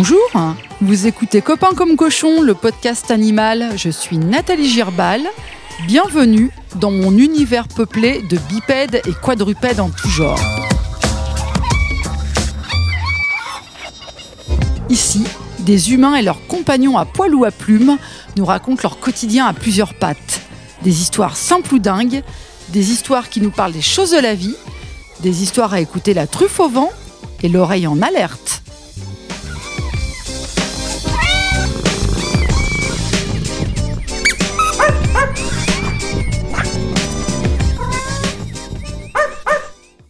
Bonjour, vous écoutez Copain comme cochon, le podcast animal. Je suis Nathalie Girbal. Bienvenue dans mon univers peuplé de bipèdes et quadrupèdes en tout genre. Ici, des humains et leurs compagnons à poil ou à plumes nous racontent leur quotidien à plusieurs pattes. Des histoires simples ou dingues, des histoires qui nous parlent des choses de la vie, des histoires à écouter la truffe au vent et l'oreille en alerte.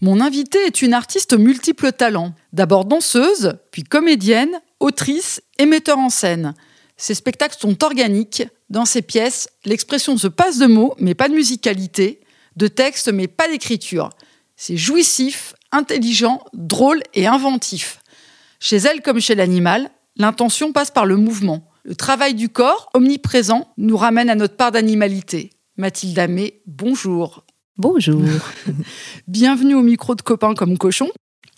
Mon invitée est une artiste aux multiples talents. D'abord danseuse, puis comédienne, autrice et metteur en scène. Ses spectacles sont organiques. Dans ses pièces, l'expression se passe de mots, mais pas de musicalité, de texte, mais pas d'écriture. C'est jouissif, intelligent, drôle et inventif. Chez elle comme chez l'animal, l'intention passe par le mouvement. Le travail du corps, omniprésent, nous ramène à notre part d'animalité. Mathilde Amé, bonjour. Bonjour. Bienvenue au micro de Copains comme cochon.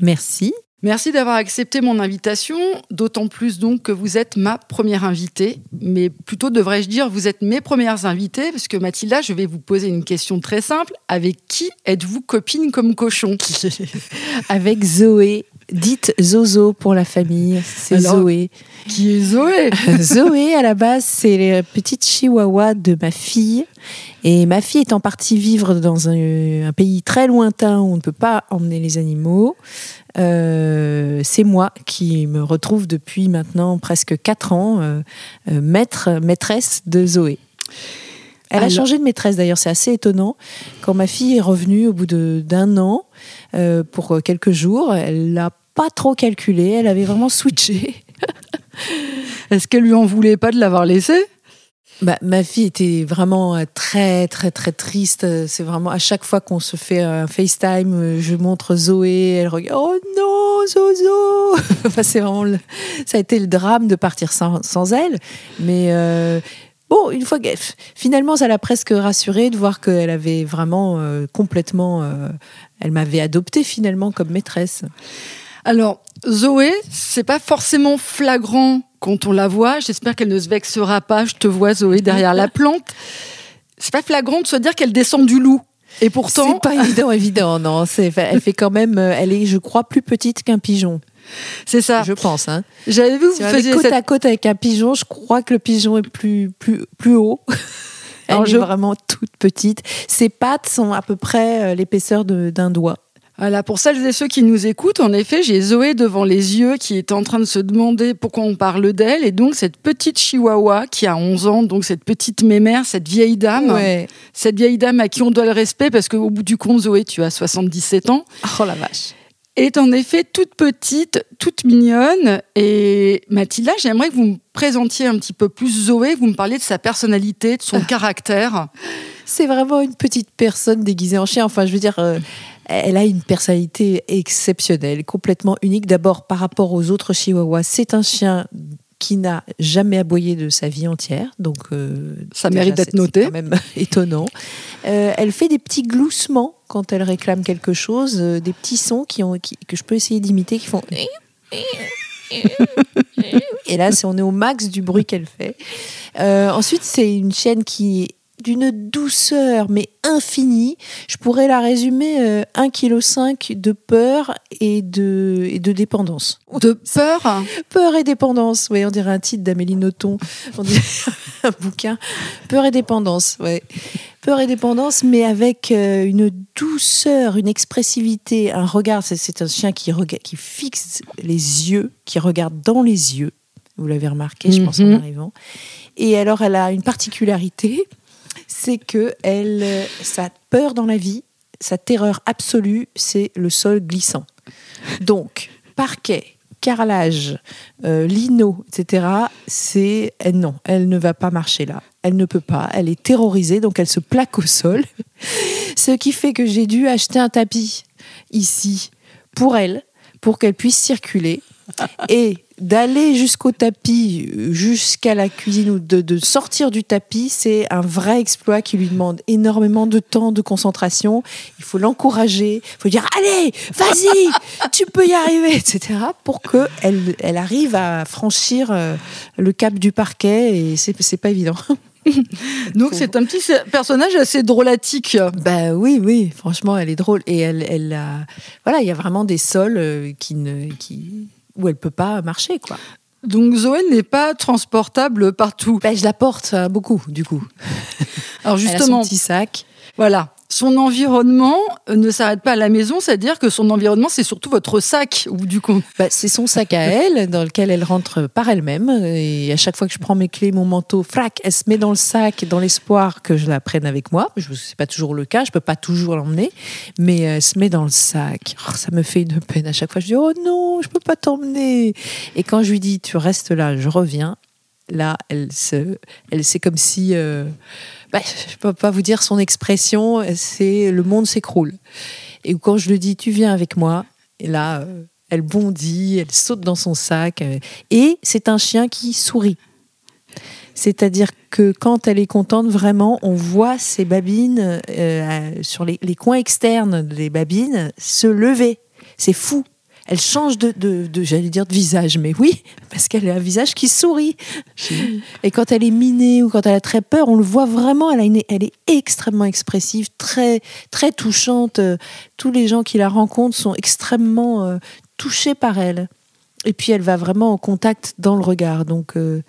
Merci. Merci d'avoir accepté mon invitation, d'autant plus donc que vous êtes ma première invitée, mais plutôt devrais-je dire vous êtes mes premières invitées, parce que Mathilda, je vais vous poser une question très simple. Avec qui êtes-vous copine comme cochon? Avec Zoé, dite Zozo pour la famille, c'est Zoé. Qui est Zoé? Zoé, à la base, c'est la petite chihuahua de ma fille. Et ma fille étant partie vivre dans un, pays très lointain où on ne peut pas emmener les animaux, euh, c'est moi qui me retrouve depuis maintenant presque 4 ans euh, euh, maître, maîtresse de Zoé. Elle a changé de maîtresse d'ailleurs, c'est assez étonnant. Quand ma fille est revenue au bout d'un an pour quelques jours, elle l'a pas trop calculé, elle avait vraiment switché. Est-ce qu'elle lui en voulait pas de l'avoir laissé? Bah, ma fille était vraiment euh, très très très triste. C'est vraiment à chaque fois qu'on se fait un FaceTime, euh, je montre Zoé, elle regarde oh non Zozo. enfin, c'est vraiment ça a été le drame de partir sans, sans elle. Mais euh, bon, une fois finalement, ça l'a presque rassurée de voir qu'elle avait vraiment complètement, elle m'avait adoptée finalement comme maîtresse. Alors Zoé, c'est pas forcément flagrant quand on la voit, j'espère qu'elle ne se vexera pas. Je te vois, Zoé, derrière la plante. C'est pas flagrant de se dire qu'elle descend du loup. Et pourtant. C'est pas évident, évident, non. Elle fait quand même. Euh, elle est, je crois, plus petite qu'un pigeon. C'est ça. Je pense. Hein. J'avais vu, vous faisiez côte à côte avec un pigeon. Je crois que le pigeon est plus, plus, plus haut. Elle est vraiment toute petite. Ses pattes sont à peu près euh, l'épaisseur d'un doigt. Voilà, pour celles et ceux qui nous écoutent, en effet, j'ai Zoé devant les yeux qui est en train de se demander pourquoi on parle d'elle. Et donc, cette petite chihuahua qui a 11 ans, donc cette petite mémère, cette vieille dame, cette vieille dame à qui on doit le respect parce qu'au bout du compte, Zoé, tu as 77 ans. Oh la vache est en effet toute petite, toute mignonne. Et Mathilda, j'aimerais que vous me présentiez un petit peu plus Zoé, vous me parliez de sa personnalité, de son caractère. C'est vraiment une petite personne déguisée en chien. Enfin, je veux dire, euh, elle a une personnalité exceptionnelle, complètement unique. D'abord, par rapport aux autres chihuahuas, c'est un chien qui n'a jamais aboyé de sa vie entière. Donc, euh, ça mérite d'être noté. C'est quand même étonnant. Euh, elle fait des petits gloussements quand elle réclame quelque chose, euh, des petits sons qui ont, que je peux essayer d'imiter, qui font. Et là, on est au max du bruit qu'elle fait. ensuite, c'est une chienne qui d'une douceur mais infinie. Je pourrais la résumer euh, 1,5 kg de peur et de, et de dépendance. De peur Peur et dépendance, oui, on dirait un titre d'Amélie Nothomb, on dirait un bouquin. Peur et dépendance, ouais. Peur et dépendance, mais avec euh, une douceur, une expressivité, un regard. C'est un chien qui, qui fixe les yeux, qui regarde dans les yeux. Vous l'avez remarqué, je pense, en mhm. arrivant. Et alors, elle a une particularité, c'est que elle, sa peur dans la vie, sa terreur absolue, c'est le sol glissant. Donc, parquet, carrelage, euh, lino, etc., c'est non, elle ne va pas marcher là. Elle ne peut pas. Elle est terrorisée, donc elle se plaque au sol. Ce qui fait que j'ai dû acheter un tapis ici pour elle, pour qu'elle puisse circuler Et d'aller jusqu'au tapis, jusqu'à la cuisine, ou de, de sortir du tapis, c'est un vrai exploit qui lui demande énormément de temps, de concentration. Il faut l'encourager, il faut dire allez, vas-y, tu peux y arriver, etc. pour que elle, elle arrive à franchir euh, le cap du parquet. Et c'est pas évident. Donc c'est un petit personnage assez drôlatique. Bah oui, oui, franchement, elle est drôle et elle, elle a, voilà, il y a vraiment des sols euh, qui ne, qui, où elle peut pas marcher, quoi. Donc Zoé n'est pas transportable partout. Bah, je la porte euh, beaucoup, du coup. Alors Elle a son justement, petit sac. voilà, son environnement euh, ne s'arrête pas à la maison, c'est-à-dire que son environnement c'est surtout votre sac bout du compte. Bah, c'est son sac à elle, dans lequel elle rentre par elle-même. Et à chaque fois que je prends mes clés, mon manteau, frac, elle se met dans le sac dans l'espoir que je la prenne avec moi. Je c'est pas toujours le cas, je peux pas toujours l'emmener, mais elle se met dans le sac. Oh, ça me fait une peine à chaque fois. Je dis oh non, je peux pas t'emmener. Et quand je lui dis tu restes là, je reviens. Là, elle se, elle c'est comme si, euh, bah, je peux pas vous dire son expression. C'est le monde s'écroule. Et quand je lui dis tu viens avec moi, et là, euh, elle bondit, elle saute dans son sac. euh, et c'est un chien qui sourit. C'est-à-dire que quand elle est contente, vraiment, on voit ses babines euh, sur les coins externes des babines se lever. C'est fou. Elle change de, de, de- j'allais dire de visage, mais oui, parce qu'elle a un visage qui sourit. Et quand elle est minée ou quand elle a très peur, on le voit vraiment. Elle, a une- elle est extrêmement expressive, très, très touchante. Euh, Tous les gens qui la rencontrent sont extrêmement euh, touchés par elle. Et puis elle va vraiment en contact dans le regard. Donc, euh,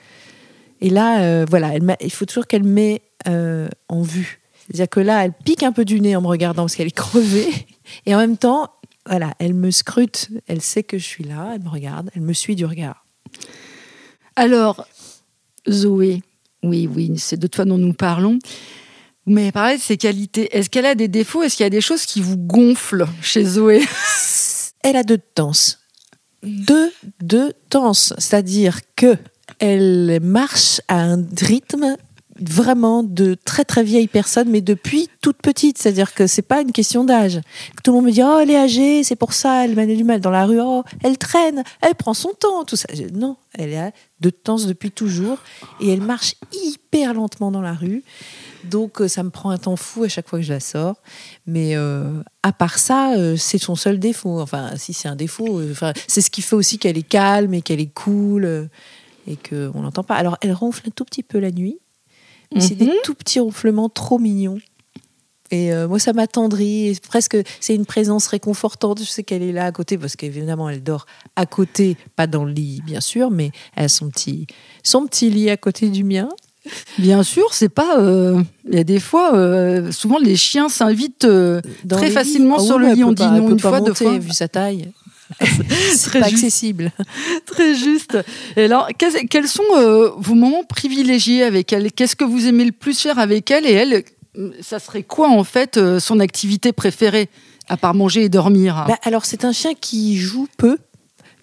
et là, euh, voilà, elle il faut toujours qu'elle met en vue. C'est-à-dire que là, elle pique un peu du nez en me regardant parce qu'elle est crevée. Et en même temps, voilà, elle me scrute. Elle sait que je suis là. Elle me regarde. Elle me suit du regard. Alors, Zoé, oui, oui, c'est de toi dont nous parlons. Mais pareil, ses qualités. Est-ce qu'elle a des défauts Est-ce qu'il y a des choses qui vous gonflent chez Zoé? Elle a deux tenses. Deux, deux tenses. C'est-à-dire que elle marche à un rythme vraiment de très très vieille personne, mais depuis toute petite. C'est-à-dire que c'est pas une question d'âge. Tout le monde me dit oh elle est âgée, c'est pour ça, elle m'a du mal dans la rue. Oh elle traîne, elle prend son temps, tout ça. Non, elle a de tenses depuis toujours et elle marche hyper lentement dans la rue. Donc euh, ça me prend un temps fou à chaque fois que je la sors. Mais euh, à part ça, euh, c'est son seul défaut. Enfin, si c'est un défaut, c'est ce qui fait aussi qu'elle est calme et qu'elle est cool et qu'on n'entend pas. Alors elle ronfle un tout petit peu la nuit. C'est des Mhm. tout petits ronflements trop mignons. Et euh, moi, ça m'attendrit. Presque, c'est une présence réconfortante. Je sais qu'elle est là à côté, parce qu'évidemment, elle dort à côté, pas dans le lit, bien sûr, mais elle a son petit, son petit lit à côté du mien. Bien sûr, c'est pas. euh, Il y a des fois, euh, souvent les chiens s'invitent Très facilement Ah sur oui, le lit, on dit pas- non une fois, deux monter, fois. Vu sa taille, c'est Très pas juste. accessible. Très juste. Et alors, quels, quels sont euh, vos moments privilégiés avec elle? Qu'est-ce que vous aimez le plus faire avec elle? Et elle, euh, ça serait quoi en fait euh, son activité préférée à part manger et dormir? Bah, alors, c'est un chien qui joue peu.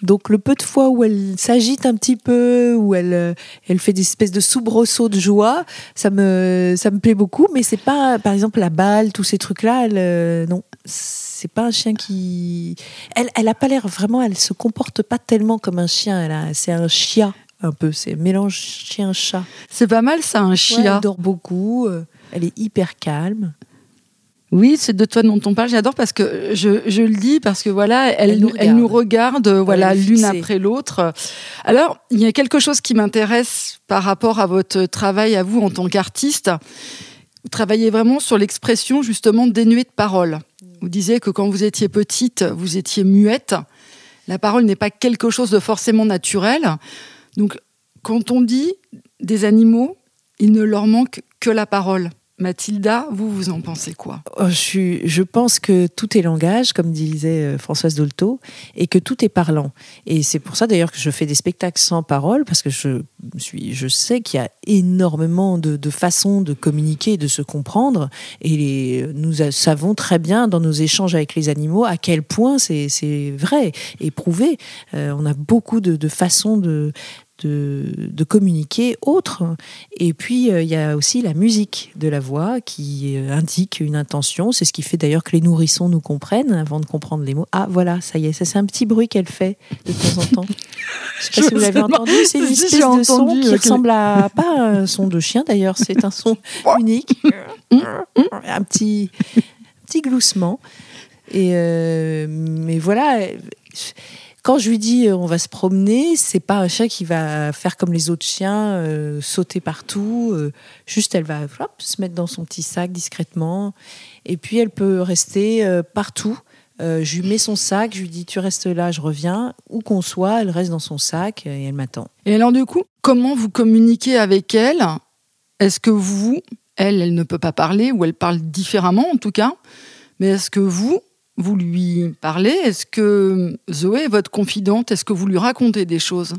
Donc, le peu de fois où elle s'agite un petit peu, où elle, euh, elle fait des espèces de soubresauts de joie, ça me, ça me plaît beaucoup. Mais c'est pas, par exemple, la balle, tous ces trucs-là, elle, euh, non. C'est pas un chien qui. Elle, elle a pas l'air vraiment, elle se comporte pas tellement comme un chien. Elle a, c'est un chia, un peu. C'est mélange chien-chat. C'est pas mal ça, un Ouais, chia. elle dort beaucoup. euh, elle est hyper calme. Oui, c'est de toi dont on parle. J'adore parce que je, je le dis parce que voilà, elle, Elle nous elle nous regarde. euh, voilà, l'une après l'autre. Alors, il y a quelque chose qui m'intéresse par rapport à votre travail à vous en tant qu'artiste. Vous travaillez vraiment sur l'expression justement dénuée de parole. Vous disiez que quand vous étiez petite, vous étiez muette. La parole n'est pas quelque chose de forcément naturel. Donc, quand on dit des animaux, il ne leur manque que la parole. Mathilda, vous, vous en pensez quoi? Oh, je, pense que tout est langage, comme disait euh, Françoise Dolto, et que tout est parlant. Et c'est pour ça d'ailleurs que je fais des spectacles sans parole, parce que je, suis, je sais qu'il y a énormément de, façons de communiquer de se comprendre. Et nous savons très bien dans nos échanges avec les animaux à quel point c'est vrai et prouvé. Euh, on a beaucoup de façons de de, communiquer autre. Et puis, euh, il y a aussi la musique de la voix qui euh, indique une intention. C'est ce qui fait d'ailleurs que les nourrissons nous comprennent avant de comprendre les mots. Ah, voilà, ça y est, ça c'est un petit bruit qu'elle fait de temps en temps. Je sais pas si vous l'avez entendu, c'est une espèce de son qui ressemble à pas un son de chien d'ailleurs, c'est un son unique. un petit, petit gloussement. Et euh, mais voilà quand je lui dis euh, on va se promener, c'est pas un chien qui va faire comme les autres chiens, euh, sauter partout. Euh, juste, elle va se mettre dans son petit sac discrètement. Et puis, elle peut rester partout. je lui mets son sac, je lui dis tu restes là, je reviens. Où qu'on soit, elle reste dans son sac et elle m'attend. Et alors, du coup, comment vous communiquez avec elle? Est-ce que vous, elle, elle ne peut pas parler ou elle parle différemment en tout cas? Mais est-ce que vous, vous lui parlez Est-ce que Zoé est votre confidente Est-ce que vous lui racontez des choses?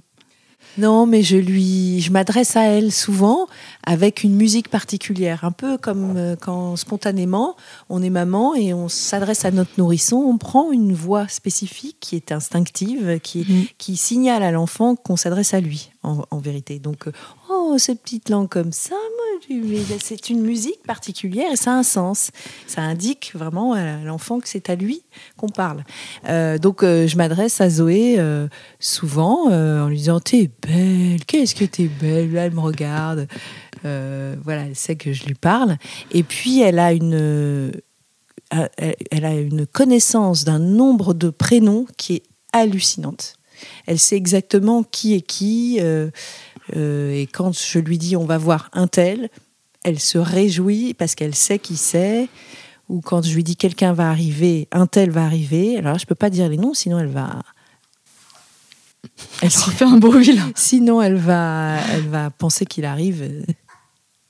Non, mais je lui, je m'adresse à elle souvent avec une musique particulière, un peu comme euh, quand spontanément on est maman et on s'adresse à notre nourrisson, on prend une voix spécifique qui est instinctive, qui, mm. qui signale à l'enfant qu'on s'adresse à lui en, vérité. Donc, euh, oh, cette petite langue comme ça, c'est une musique particulière et ça a un sens. Ça indique vraiment à l'enfant que c'est à lui qu'on parle. Euh, donc euh, je m'adresse à Zoé euh, souvent en lui disant T'es belle, qu'est-ce que t'es belle? Là, elle me regarde. voilà, elle sait que je lui parle. Et puis elle a une, elle a une connaissance d'un nombre de prénoms qui est hallucinante. Elle sait exactement qui est qui. Euh, et quand je lui dis on va voir un tel, elle se réjouit parce qu'elle sait qui c'est. Ou quand je lui dis quelqu'un va arriver, un tel va arriver. Alors là, je peux pas dire les noms, sinon elle va. Elle se fait un bruit là. Sinon, elle va, elle va penser qu'il arrive.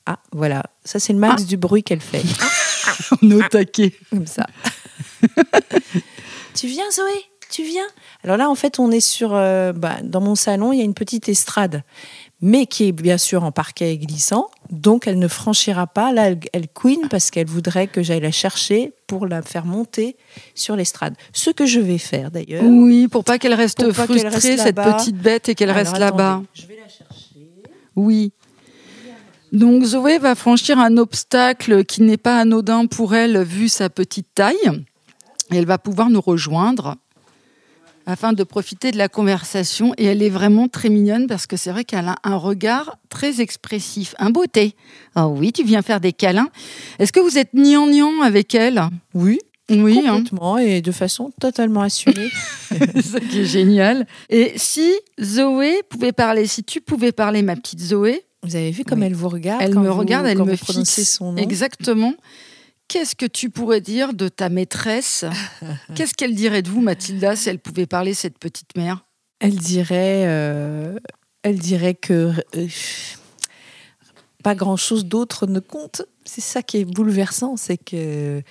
Ah, voilà. Ça, c'est le max ah. du bruit qu'elle fait. On est au taquet. Comme ça. tu viens, Zoé? Tu viens? Alors là, en fait, on est sur. Euh, bah, dans mon salon, il y a une petite estrade mais qui est bien sûr en parquet glissant. Donc elle ne franchira pas. Là, elle, queen parce qu'elle voudrait que j'aille la chercher pour la faire monter sur l'estrade. Ce que je vais faire d'ailleurs. Oui, pour pas qu'elle reste frustrée, cette petite bête, et qu'elle reste là-bas. Je vais la chercher. Oui. Donc Zoé va franchir un obstacle qui n'est pas anodin pour elle vu sa petite taille. Et elle va pouvoir nous rejoindre afin de profiter de la conversation. Et elle est vraiment très mignonne parce que c'est vrai qu'elle a un regard très expressif, un beauté. Ah oui, tu viens faire des câlins. Est-ce que vous êtes niant-niant avec elle? Oui. Oui, hein. complètement et de façon totalement assumée. ça qui est génial. Et si Zoé pouvait parler, si tu pouvais parler, ma petite Zoé? Vous avez vu comme elle vous regarde Elle me regarde, elle me fixe. son nom? Exactement. Qu'est-ce que tu pourrais dire de ta maîtresse? Qu'est-ce qu'elle dirait de vous, Mathilda, si elle pouvait parler, cette petite mère? Elle dirait, euh, elle dirait que euh, pas grand-chose d'autre ne compte. C'est ça qui est bouleversant, c'est que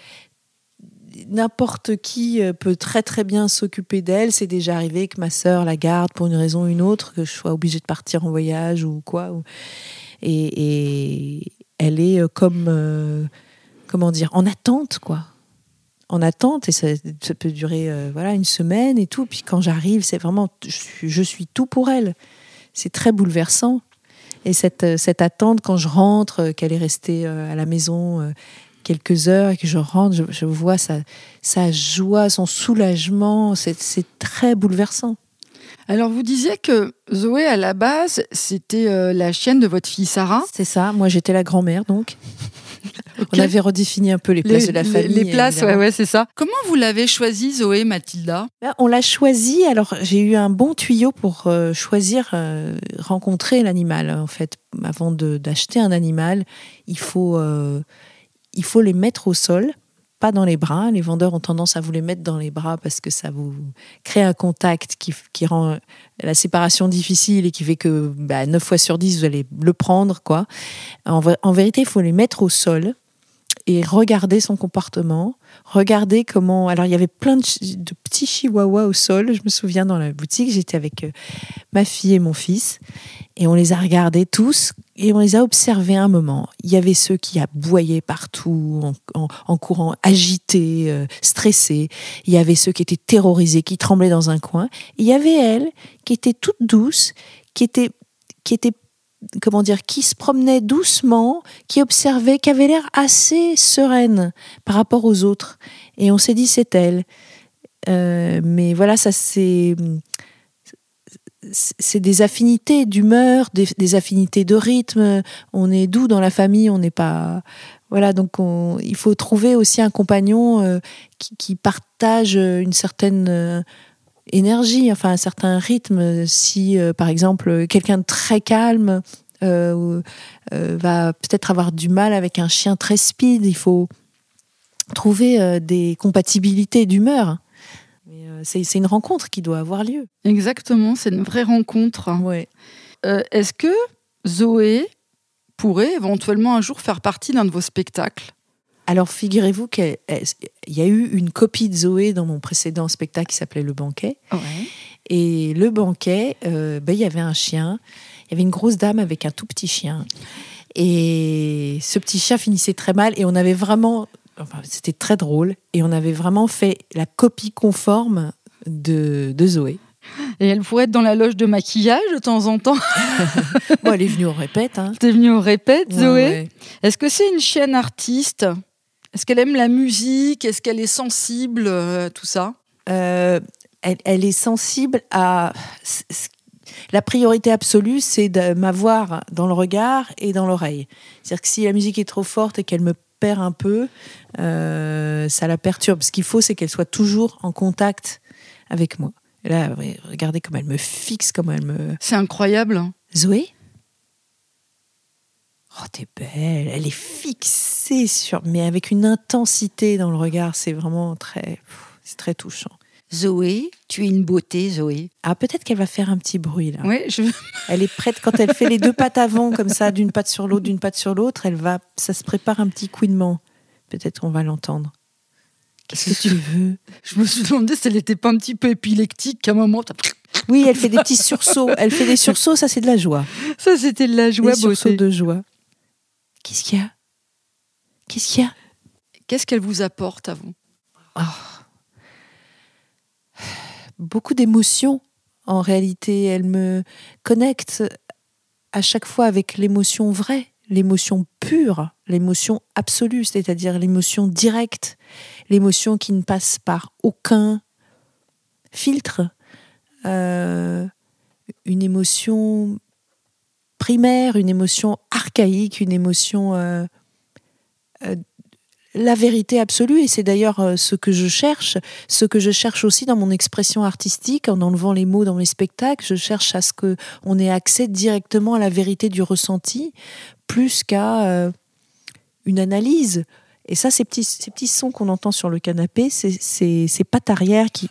n'importe qui euh, peut très très bien s'occuper d'elle. C'est déjà arrivé que ma sœur la garde pour une raison ou une autre, que je sois obligée de partir en voyage ou quoi. Et, elle est comme comment dire, en attente, quoi. En attente, et ça, peut durer euh, voilà une semaine et tout. Puis quand j'arrive, c'est vraiment, je suis, tout pour elle. C'est très bouleversant. Et cette, euh, cette attente, quand je rentre, euh, qu'elle est restée à la maison quelques heures et que je rentre, je, vois sa, sa joie, son soulagement. C'est très bouleversant. Alors, vous disiez que Zoé, à la base, c'était la chienne de votre fille Sarah. C'est ça. Moi, j'étais la grand-mère, donc. On avait redéfini un peu les places de la famille. Les, places, ouais, ouais, c'est ça. Comment vous l'avez choisi, Zoé, Mathilda? Ben, On l'a choisi. Alors, j'ai eu un bon tuyau pour euh, choisir, euh, rencontrer l'animal. En fait, avant d'acheter un animal, il faut, euh, il faut les mettre au sol pas dans les bras. Les vendeurs ont tendance à vous les mettre dans les bras parce que ça vous crée un contact qui, qui rend la séparation difficile et qui fait que bah, 9 fois sur 10, vous allez le prendre. quoi. En, en vérité, il faut les mettre au sol et regarder son comportement, regarder comment. Alors, il y avait plein de, petits chihuahuas au sol. Je me souviens dans la boutique, j'étais avec euh, ma fille et mon fils, et on les a regardés tous et on les a observés un moment. Il y avait ceux qui aboyaient partout, en, courant, agités, euh, stressés. Il y avait ceux qui étaient terrorisés, qui tremblaient dans un coin. il y avait elle, qui était toute douce, qui était qui était comment dire, qui se promenait doucement, qui observait, qui avait l'air assez sereine par rapport aux autres. Et on s'est dit, c'est elle. Euh, mais voilà, ça c'est c'est des affinités d'humeur, des, affinités de rythme. On est doux dans la famille, on n'est pas voilà. Donc il faut trouver aussi un compagnon euh, qui, partage une certaine euh, énergie, enfin un certain rythme. Si par exemple quelqu'un de très calme va peut-être avoir du mal avec un chien très speed, il faut trouver des compatibilités d'humeur. Euh, c'est une rencontre qui doit avoir lieu. Exactement, c'est une vraie rencontre. Ouais. Euh, est-ce que Zoé pourrait éventuellement un jour faire partie d'un de vos spectacles? Alors, figurez-vous qu'il y a eu une copie de Zoé dans mon précédent spectacle qui s'appelait Le Banquet. Et le banquet, euh, ben, il y avait un chien, il y avait une grosse dame avec un tout petit chien. Et ce petit chien finissait très mal et on avait vraiment c'était très drôle et on avait vraiment fait la copie conforme de, de Zoé. Et elle pourrait être dans la loge de maquillage de temps en temps. bon, elle est venue au répète. Hein. T'es venue au répète, Zoé. Est-ce que c'est une chienne artiste? Est-ce qu'elle aime la musique? Est-ce qu'elle est sensible euh, tout ça? Euh, elle, elle, est sensible à. La priorité absolue, c'est de m'avoir dans le regard et dans l'oreille. C'est-à-dire que si la musique est trop forte et qu'elle me perd un peu, euh, ça la perturbe. Ce qu'il faut, c'est qu'elle soit toujours en contact avec moi. là, regardez comme elle me fixe, comme elle me. C'est incroyable. Hein. Zoé? Oh, t'es belle. Elle est fixée sur, mais avec une intensité dans le regard. C'est vraiment très, c'est très touchant. Zoé, tu es une beauté, Zoé. Ah, peut-être qu'elle va faire un petit bruit là. Oui, je... Elle est prête quand elle fait les deux pattes avant, comme ça, d'une patte sur l'autre, d'une patte sur l'autre. Elle va, ça se prépare un petit couinement. Peut-être qu'on va l'entendre. Qu'est-ce que tu veux? Je me suis demandé si elle n'était pas un petit peu épileptique qu'à un moment. Oui, elle fait des petits sursauts. Elle fait des sursauts, ça c'est de la joie. Ça c'était de la joie, des sursauts de joie. Qu'est-ce qu'il y a? Qu'est-ce qu'il y a? Qu'est-ce qu'elle vous apporte à vous? Oh beaucoup d'émotions. En réalité, elle me connecte à chaque fois avec l'émotion vraie, l'émotion pure, l'émotion absolue, c'est-à-dire l'émotion directe, l'émotion qui ne passe par aucun filtre, euh, une émotion primaire, une émotion archaïque, une émotion euh, euh, la vérité absolue, et c'est d'ailleurs euh, ce que je cherche, ce que je cherche aussi dans mon expression artistique, en enlevant les mots dans mes spectacles, je cherche à ce qu'on ait accès directement à la vérité du ressenti, plus qu'à euh, une analyse. Et ça, ces petits, ces petits sons qu'on entend sur le canapé, c'est ces pattes arrière qui,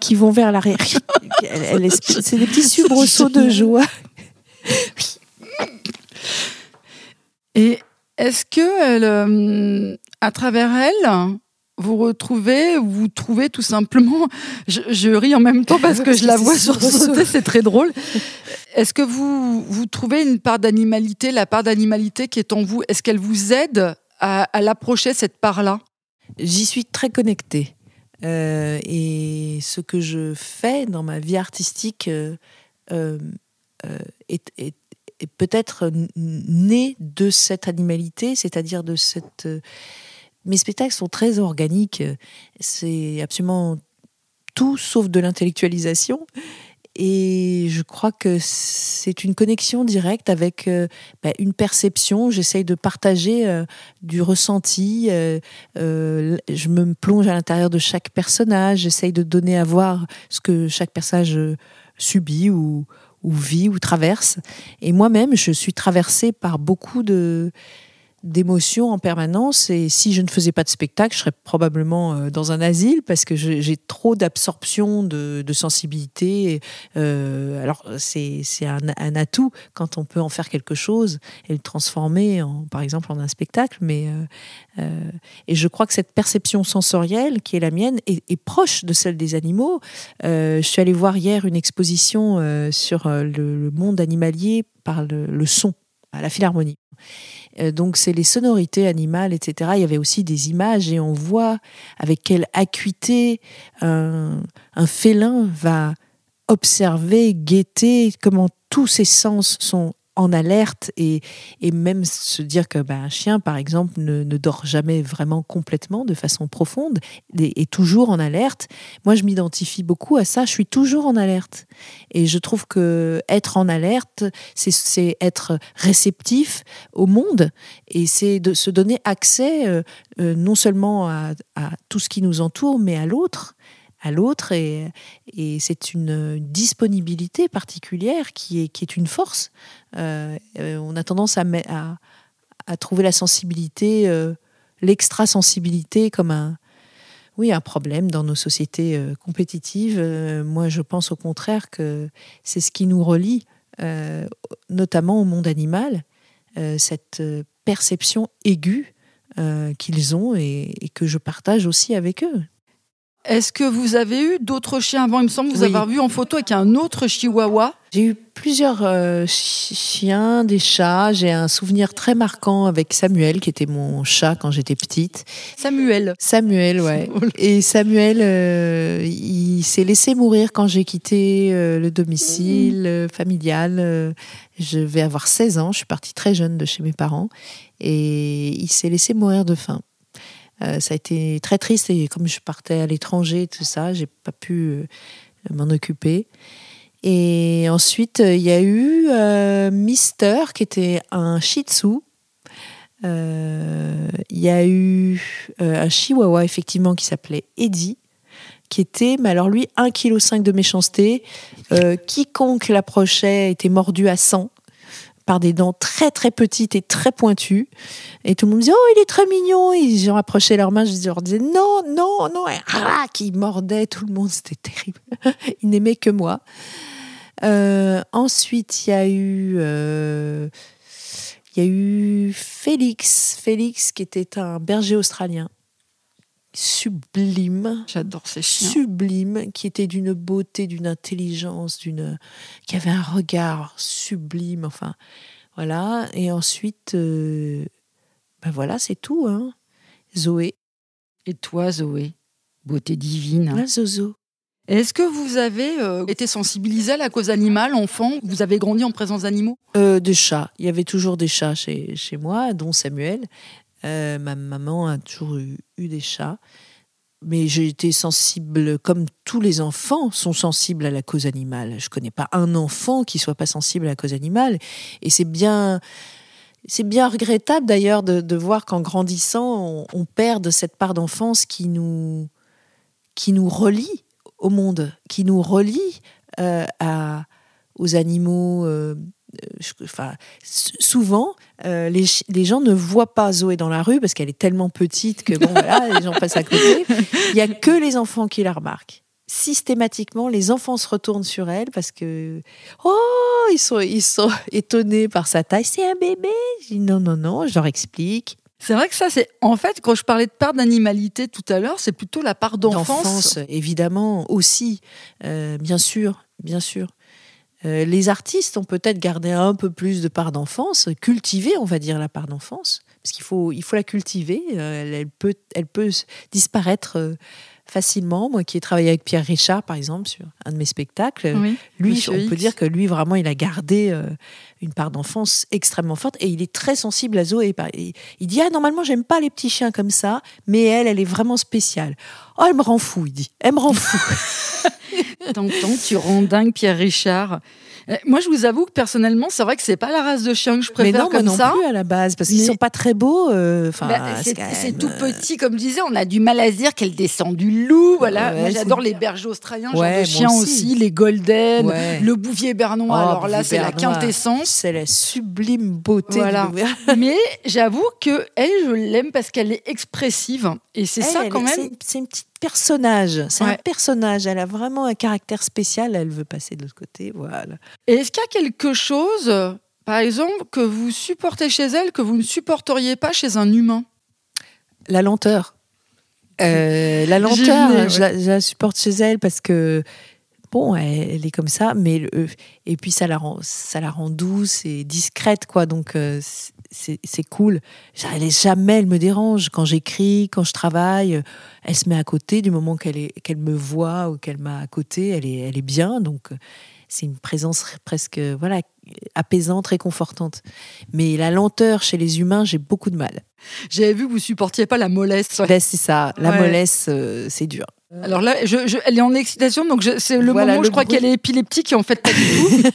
qui, vont vers l'arrière. C'est des petits soubresauts de joie. Et est-ce que, euh, à travers elle, vous retrouvez, vous trouvez tout simplement, je, ris en même temps parce que je la vois sur sauter, c'est très drôle. Est-ce que vous, vous trouvez une part d'animalité, la part d'animalité qui est en vous, est-ce qu'elle vous aide à, l'approcher, cette part-là? J'y suis très connectée. Euh, et ce que je fais dans ma vie artistique euh, est, est, peut-être né de cette animalité, c'est-à-dire de cette. Euh, mes spectacles sont très organiques. C'est absolument tout sauf de l'intellectualisation. Et je crois que c'est une connexion directe avec euh, bah, une perception. J'essaye de partager euh, du ressenti. je me plonge à l'intérieur de chaque personnage. J'essaye de donner à voir ce que chaque personnage subit ou, ou vit ou traverse. Et moi-même, je suis traversée par beaucoup de d'émotions en permanence et si je ne faisais pas de spectacle, je serais probablement euh, dans un asile parce que j'ai trop d'absorption de, sensibilité. Euh, alors c'est un, un, atout quand on peut en faire quelque chose et le transformer par exemple en un spectacle. Mais euh, et je crois que cette perception sensorielle qui est la mienne est, proche de celle des animaux. je suis allée voir hier une exposition sur le, monde animalier par le son à la Philharmonie. Euh, donc c'est les sonorités animales, etc. Il y avait aussi des images et on voit avec quelle acuité un, félin va observer, guetter, comment tous ses sens sont en alerte et, et même se dire que ben, un chien, par exemple, ne, ne, dort jamais vraiment complètement de façon profonde, et toujours en alerte. Moi, je m'identifie beaucoup à ça. Je suis toujours en alerte, et je trouve que être en alerte, c'est être réceptif au monde, et c'est de se donner accès euh, euh, non seulement à tout ce qui nous entoure, mais à l'autre à l'autre et, c'est une, disponibilité particulière qui est, une force. Euh, on a tendance à, trouver la sensibilité, euh, l'extra-sensibilité comme un, oui, un problème dans nos sociétés euh, compétitives. Euh, moi, je pense au contraire que c'est ce qui nous relie, euh, notamment au monde animal, euh, cette perception aiguë qu'ils ont et que je partage aussi avec eux. Est-ce que vous avez eu d'autres chiens avant? Il me semble vous oui. avoir vu en photo avec un autre chihuahua. J'ai eu plusieurs euh, chiens, des chats. J'ai un souvenir très marquant avec Samuel, qui était mon chat quand j'étais petite. Samuel. Samuel, ouais. Et Samuel, euh, il s'est laissé mourir quand j'ai quitté euh, le domicile mmh. familial. je vais avoir 16 ans. Je suis partie très jeune de chez mes parents. Et il s'est laissé mourir de faim. Euh, ça a été très triste et comme je partais à l'étranger, tout ça, j'ai pas pu euh, m'en occuper. Et ensuite, il y a eu euh, Mister, qui était un Shih Tzu. Il y a eu un Chihuahua, effectivement, qui s'appelait Eddie, qui était, mais alors lui, 1,5 kg de méchanceté. quiconque l'approchait était mordu à 100 par des dents très très petites et très pointues. Et tout le monde disait Oh, il est très mignon. Ils ont approché leurs mains, je leur disais Non, non, non. Et ah, qui mordait tout le monde, c'était terrible. ils n'aimaient que moi. Euh, ensuite, il y a eu. Euh, il y a eu Félix, Félix qui était un berger australien sublime. J'adore ces chiens. Sublime, qui était d'une beauté, d'une intelligence, d'une, qui avait un regard sublime. Enfin, voilà. Et ensuite, euh, ben voilà, c'est tout. Hein. Zoé. Et toi, Zoé, beauté divine. Zozo. Est-ce que vous avez euh, été sensibilisé à la cause animale, enfant? Vous avez grandi en présence d'animaux? Euh, Des chats. Il y avait toujours des chats chez, chez moi, dont Samuel. Euh, ma maman a toujours eu, des chats. Mais j'ai été sensible, comme tous les enfants sont sensibles à la cause animale. Je connais pas un enfant qui soit pas sensible à la cause animale. Et c'est bien, c'est bien regrettable d'ailleurs de, voir qu'en grandissant, on, on, perd cette part d'enfance qui nous, qui nous relie au monde, qui nous relie euh, aux animaux. Euh, enfin, souvent, euh, les, les, gens ne voient pas Zoé dans la rue parce qu'elle est tellement petite que bon, voilà, les gens passent à côté. Il n'y a que les enfants qui la remarquent. Systématiquement, les enfants se retournent sur elle parce que oh, ils sont, ils sont étonnés par sa taille. C'est un bébé. Je dis non, non, non. Je leur explique. C'est vrai que ça, c'est en fait quand je parlais de part d'animalité tout à l'heure, c'est plutôt la part d'enfance. évidemment aussi, euh, bien sûr, bien sûr. Euh, les artistes ont peut-être gardé un peu plus de part d'enfance, cultivé, on va dire, la part d'enfance, parce qu'il faut, il faut la cultiver. Euh, elle, elle, peut, elle peut disparaître euh, facilement. Moi qui ai travaillé avec Pierre Richard, par exemple, sur un de mes spectacles, oui, lui, on X. peut dire que lui, vraiment, il a gardé euh, une part d'enfance extrêmement forte et il est très sensible à Zoé. Il, il dit Ah, normalement, j'aime pas les petits chiens comme ça, mais elle, elle est vraiment spéciale. Oh, elle me rend fou, il dit. Elle me rend fou. T'entends, tu rends dingue Pierre Richard. Moi, je vous avoue que personnellement, c'est vrai que c'est pas la race de chien que je préfère mais non, comme moi non ça. plus à la base, parce qu'ils sont pas très beaux. Euh, bah, c'est même... tout petit, comme je disais. On a du mal à se dire qu'elle descend du loup. Voilà. Ouais, j'adore les bergers australiens, ouais, genre de chiens aussi. aussi. les golden, ouais. le bouvier bernois. Oh, Alors là, c'est la quintessence. C'est la sublime beauté. Voilà. mais j'avoue que elle, je l'aime parce qu'elle est expressive. Et c'est ça quand même. C'est une petite personnage. C'est ouais. un personnage. Elle a vraiment un caractère spécial. Elle veut passer de l'autre côté. Voilà. Et est-ce qu'il y a quelque chose, par exemple, que vous supportez chez elle que vous ne supporteriez pas chez un humain? La lenteur. Euh, la lenteur, ouais. je, la, je, la, supporte chez elle parce que bon, elle, elle est comme ça, mais le, et puis ça la rend, ça la rend douce et discrète, quoi. Donc euh, c'est cool. Elle est jamais, elle me dérange quand j'écris, quand je travaille. Elle se met à côté du moment qu'elle qu me voit ou qu'elle m'a à côté. Elle est, elle est bien, donc c'est une présence presque voilà apaisante, réconfortante. Mais la lenteur chez les humains, j'ai beaucoup de mal. J'avais vu que vous supportiez pas la mollesse. Ben, c'est ça, la mollesse, euh, c'est dur. Alors là, je, elle est en excitation, donc c'est le moment où je crois qu'elle est épileptique et en fait pas du tout.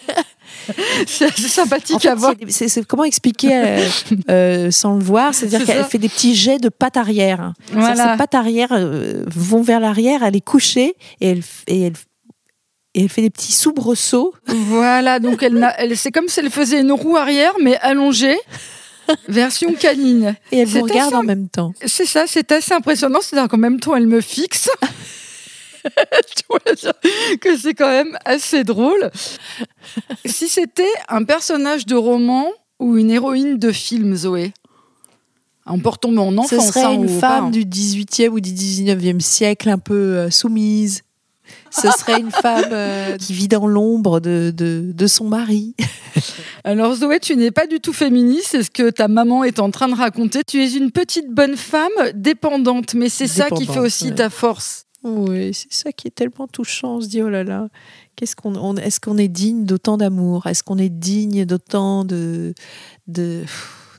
c'est sympathique à voir. C'est comment expliquer euh, euh, sans le voir? C'est-à-dire qu'elle fait des petits jets de pattes arrière. Voilà. Ses pattes arrière vont vers l'arrière, elle est couchée et elle, et elle et elle fait des petits soubresauts. Voilà, donc elle, elle c'est comme si elle faisait une roue arrière, mais allongée. version canine. Et elle vous regarde en même temps. C'est ça, c'est assez impressionnant. C'est-à-dire qu'en même temps, elle me fixe. tu vois que c'est quand même assez drôle. si c'était un personnage de roman ou une héroïne de film, Zoé? En portant mon enfant. Ce serait une femme du 18e ou du 19e siècle, un peu euh, soumise, ce serait une femme euh, qui vit dans l'ombre de, de, son mari. Alors Zoé, tu n'es pas du tout féministe, c'est ce que ta maman est en train de raconter. Tu es une petite bonne femme dépendante, mais c'est ça qui fait aussi ta force. Oui, c'est ça qui est tellement touchant. On se dit, oh là là, qu'est-ce qu'on, est-ce qu'on est digne d'autant d'amour? Est-ce qu'on est digne d'autant de... de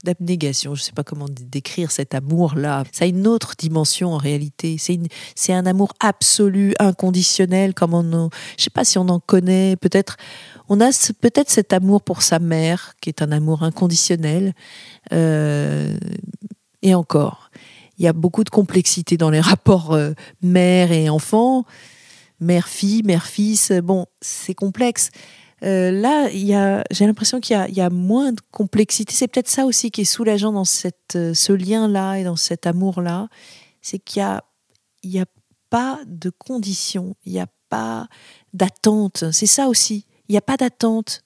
d'abnégation. Je ne sais pas comment décrire cet amour-là. Ça a une autre dimension en réalité. C'est, un amour absolu, inconditionnel, comme on, je ne sais pas si on en connaît. Peut-être, on a peut-être cet amour pour sa mère, qui est un amour inconditionnel. Euh, et encore, il y a beaucoup de complexité dans les rapports euh, mère et enfant, mère-fille, mère-fils. Bon, c'est complexe. Euh, là, j'ai l'impression qu'il y, a moins de complexité. C'est peut-être ça aussi qui est soulageant dans euh, ce lien-là et dans cet amour-là. C'est qu'il n'y a, pas de conditions, il n'y a pas d'attente. C'est ça aussi. Il n'y a pas d'attente.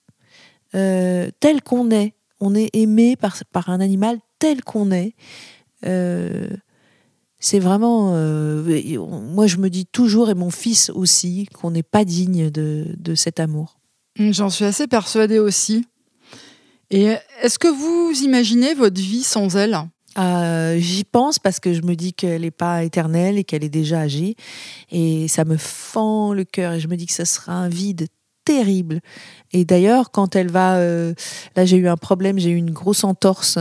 Euh, tel qu'on est, on est aimé par, un animal tel qu'on est. c'est vraiment. moi, je me dis toujours, et mon fils aussi, qu'on n'est pas digne de cet amour. Mm, j'en suis assez persuadée aussi. Et est-ce que vous imaginez votre vie sans elle? Euh, J'y pense parce que je me dis qu'elle n'est pas éternelle et qu'elle est déjà âgée. Et ça me fend le cœur et je me dis que ce sera un vide terrible. Et d'ailleurs, quand elle va, euh, là j'ai eu un problème, j'ai eu une grosse entorse,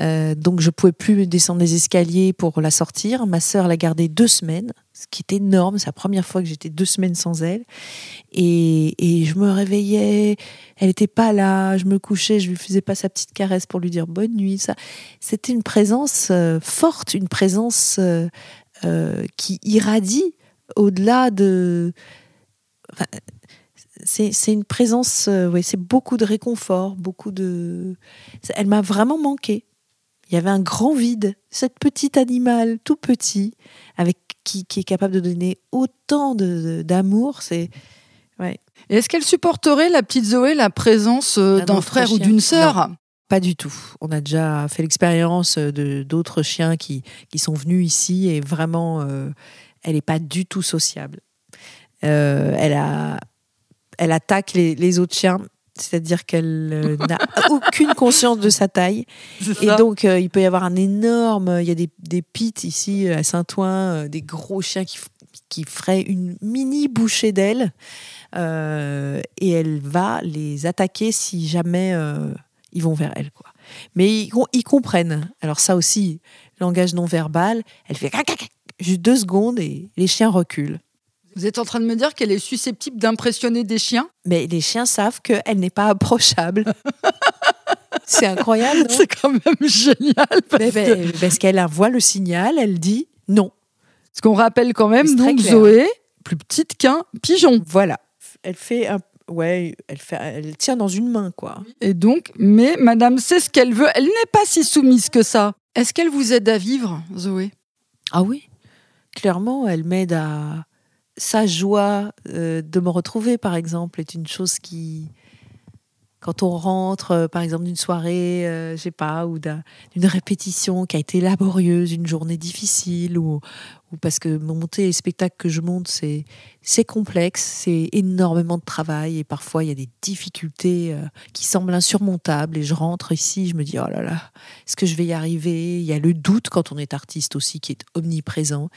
euh, donc je pouvais plus descendre les escaliers pour la sortir. Ma sœur l'a gardée deux semaines, ce qui est énorme. C'est la première fois que j'étais deux semaines sans elle. Et, je me réveillais, elle n'était pas là, je me couchais, je lui faisais pas sa petite caresse pour lui dire bonne nuit. Ça, c'était une présence euh, forte, une présence qui irradie au-delà de c'est une présence, euh, oui, c'est beaucoup de réconfort, beaucoup de. Elle m'a vraiment manqué. Il y avait un grand vide. Cette petite animal, tout petit, avec qui, qui est capable de donner autant d'amour, c'est. Ouais. Est-ce qu'elle supporterait, la petite Zoé, la présence euh, d'un frère ou d'une sœur? pas du tout. On a déjà fait l'expérience de d'autres chiens qui, qui sont venus ici et vraiment, euh, elle n'est pas du tout sociable. elle a elle attaque les, autres chiens. C'est-à-dire qu'elle euh, n'a aucune conscience de sa taille. Et donc, euh, il peut y avoir un énorme. Il y a des, des pits ici à Saint-Ouen, euh, des gros chiens qui, qui feraient une mini bouchée d'ailes. et elle va les attaquer si jamais ils vont vers elle. Quoi. Mais ils, ils, comprennent. Alors, ça aussi, langage non verbal, elle fait juste deux secondes et les chiens reculent. Vous êtes en train de me dire qu'elle est susceptible d'impressionner des chiens? Mais les chiens savent qu'elle n'est pas approchable. C'est incroyable. C'est quand même génial. Parce, qu'elle voit le signal, elle dit non. Ce qu'on rappelle quand même, donc Zoé, plus petite qu'un pigeon. Voilà. Elle fait un ouais, elle, fait, elle tient dans une main, quoi. Et donc, mais madame sait ce qu'elle veut. Elle n'est pas si soumise que ça. Est-ce qu'elle vous aide à vivre, Zoé? Ah oui. Clairement, elle m'aide à, sa joie euh, de me retrouver, par exemple, est une chose qui, quand on rentre, euh, par exemple, d'une soirée, euh, je sais pas, ou d'une répétition qui a été laborieuse, une journée difficile, ou, parce que monter les spectacles que je monte, c'est complexe, c'est énormément de travail, et parfois il y a des difficultés qui semblent insurmontables, et je rentre ici, je me dis, oh là là, est-ce que je vais y arriver? Il y a le doute quand on est artiste aussi qui est omniprésent,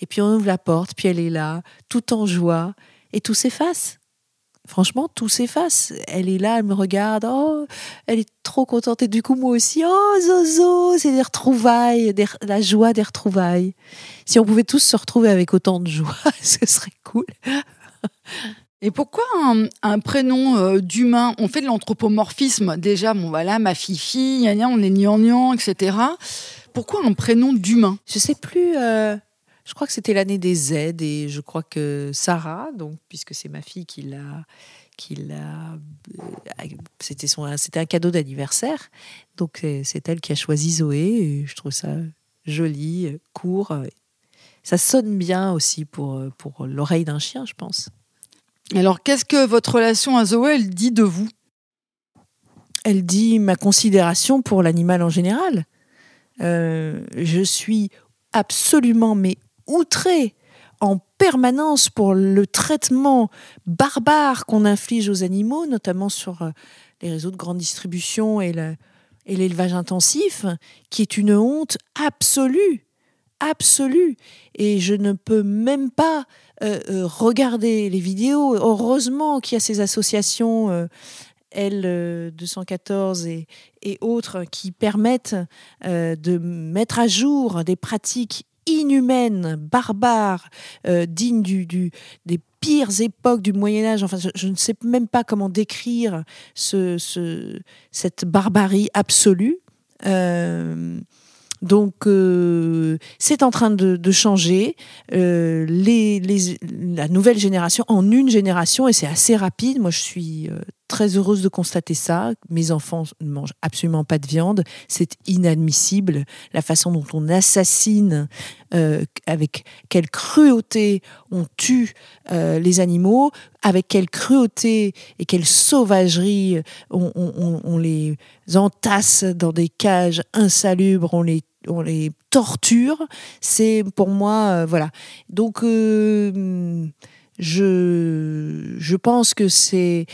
et puis on ouvre la porte, puis elle est là, tout en joie, et tout s'efface franchement, tout s'efface. Elle est là, elle me regarde, oh, elle est trop contente. Et du coup, moi aussi, oh, Zozo, c'est des retrouvailles, la joie des retrouvailles. Si on pouvait tous se retrouver avec autant de joie, ce serait cool. Et pourquoi un, prénom euh, d'humain? On fait de l'anthropomorphisme. Déjà, bon voilà, ma fille, on est gnangnan, etc. Pourquoi un prénom d'humain? Je sais plus. Euh, je crois que c'était l'année des Z et je crois que Sarah, donc puisque c'est ma fille qui l'a, qui l'a, euh, c'était son, c'était un cadeau d'anniversaire. Donc c'est elle qui a choisi Zoé. Et je trouve ça joli, court. Ça sonne bien aussi pour pour l'oreille d'un chien, je pense. Alors, qu'est-ce que votre relation à Zoé, elle dit de vous? Elle dit ma considération pour l'animal en général. Euh, je suis absolument mais outrée en permanence pour le traitement barbare qu'on inflige aux animaux, notamment sur euh, les réseaux de grande distribution et l'élevage intensif, qui est une honte absolue, absolue. Et je ne peux même pas euh, euh, regardez les vidéos. Heureusement qu'il y a ces associations euh, L214 et, et, autres qui permettent de mettre à jour des pratiques inhumaines, barbares, dignes du, du, des pires époques du Moyen Âge. Enfin, je, ne sais même pas comment décrire ce, ce, cette barbarie absolue. Donc, euh, c'est en train de, changer. Euh, les, la nouvelle génération, en une génération, et c'est assez rapide. Moi, je suis euh, très heureuse de constater ça. Mes enfants ne mangent absolument pas de viande. C'est inadmissible. La façon dont on assassine, avec quelle cruauté on tue les animaux, avec quelle cruauté et quelle sauvagerie on, les entasse dans des cages insalubres, on les on les torture. C'est pour moi, euh, voilà. Donc, euh, je, je pense que c'est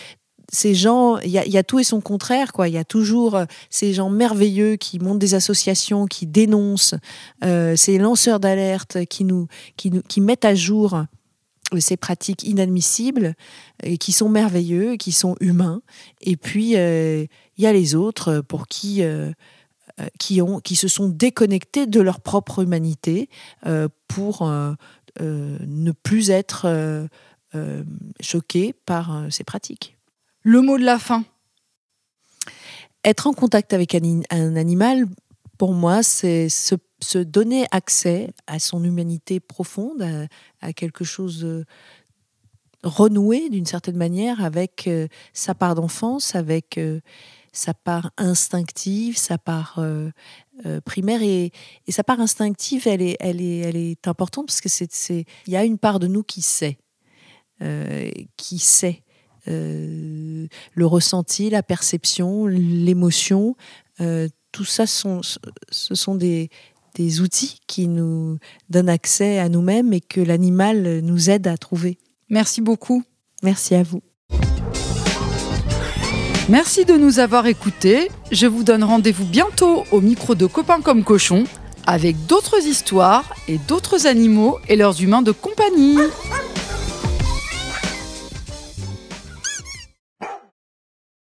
ces gens, il y, a tout et son contraire, quoi. Il y a toujours euh, ces gens merveilleux qui montent des associations, qui dénoncent, ces lanceurs d'alerte qui nous, qui nous, qui mettent à jour ces pratiques inadmissibles et qui sont merveilleux, qui sont humains. Et puis il y a les autres pour qui euh, qui, ont, qui se sont déconnectés de leur propre humanité euh, pour euh, ne plus être choqués par ces pratiques. Le mot de la fin. Être en contact avec un, animal, pour moi, c'est se, donner accès à son humanité profonde, à, quelque chose de renoué d'une certaine manière avec sa part d'enfance, avec sa part instinctive, sa part euh, euh, primaire. Et, sa part instinctive, elle est, elle est, importante parce que c'est, il y a une part de nous qui sait, euh, qui sait le ressenti, la perception, l'émotion. tout ça sont, ce sont des, des outils qui nous donnent accès à nous-mêmes et que l'animal nous aide à trouver. Merci beaucoup. Merci à vous. Merci de nous avoir écoutés. Je vous donne rendez-vous bientôt au micro de Copains comme Cochon avec d'autres histoires et d'autres animaux et leurs humains de compagnie.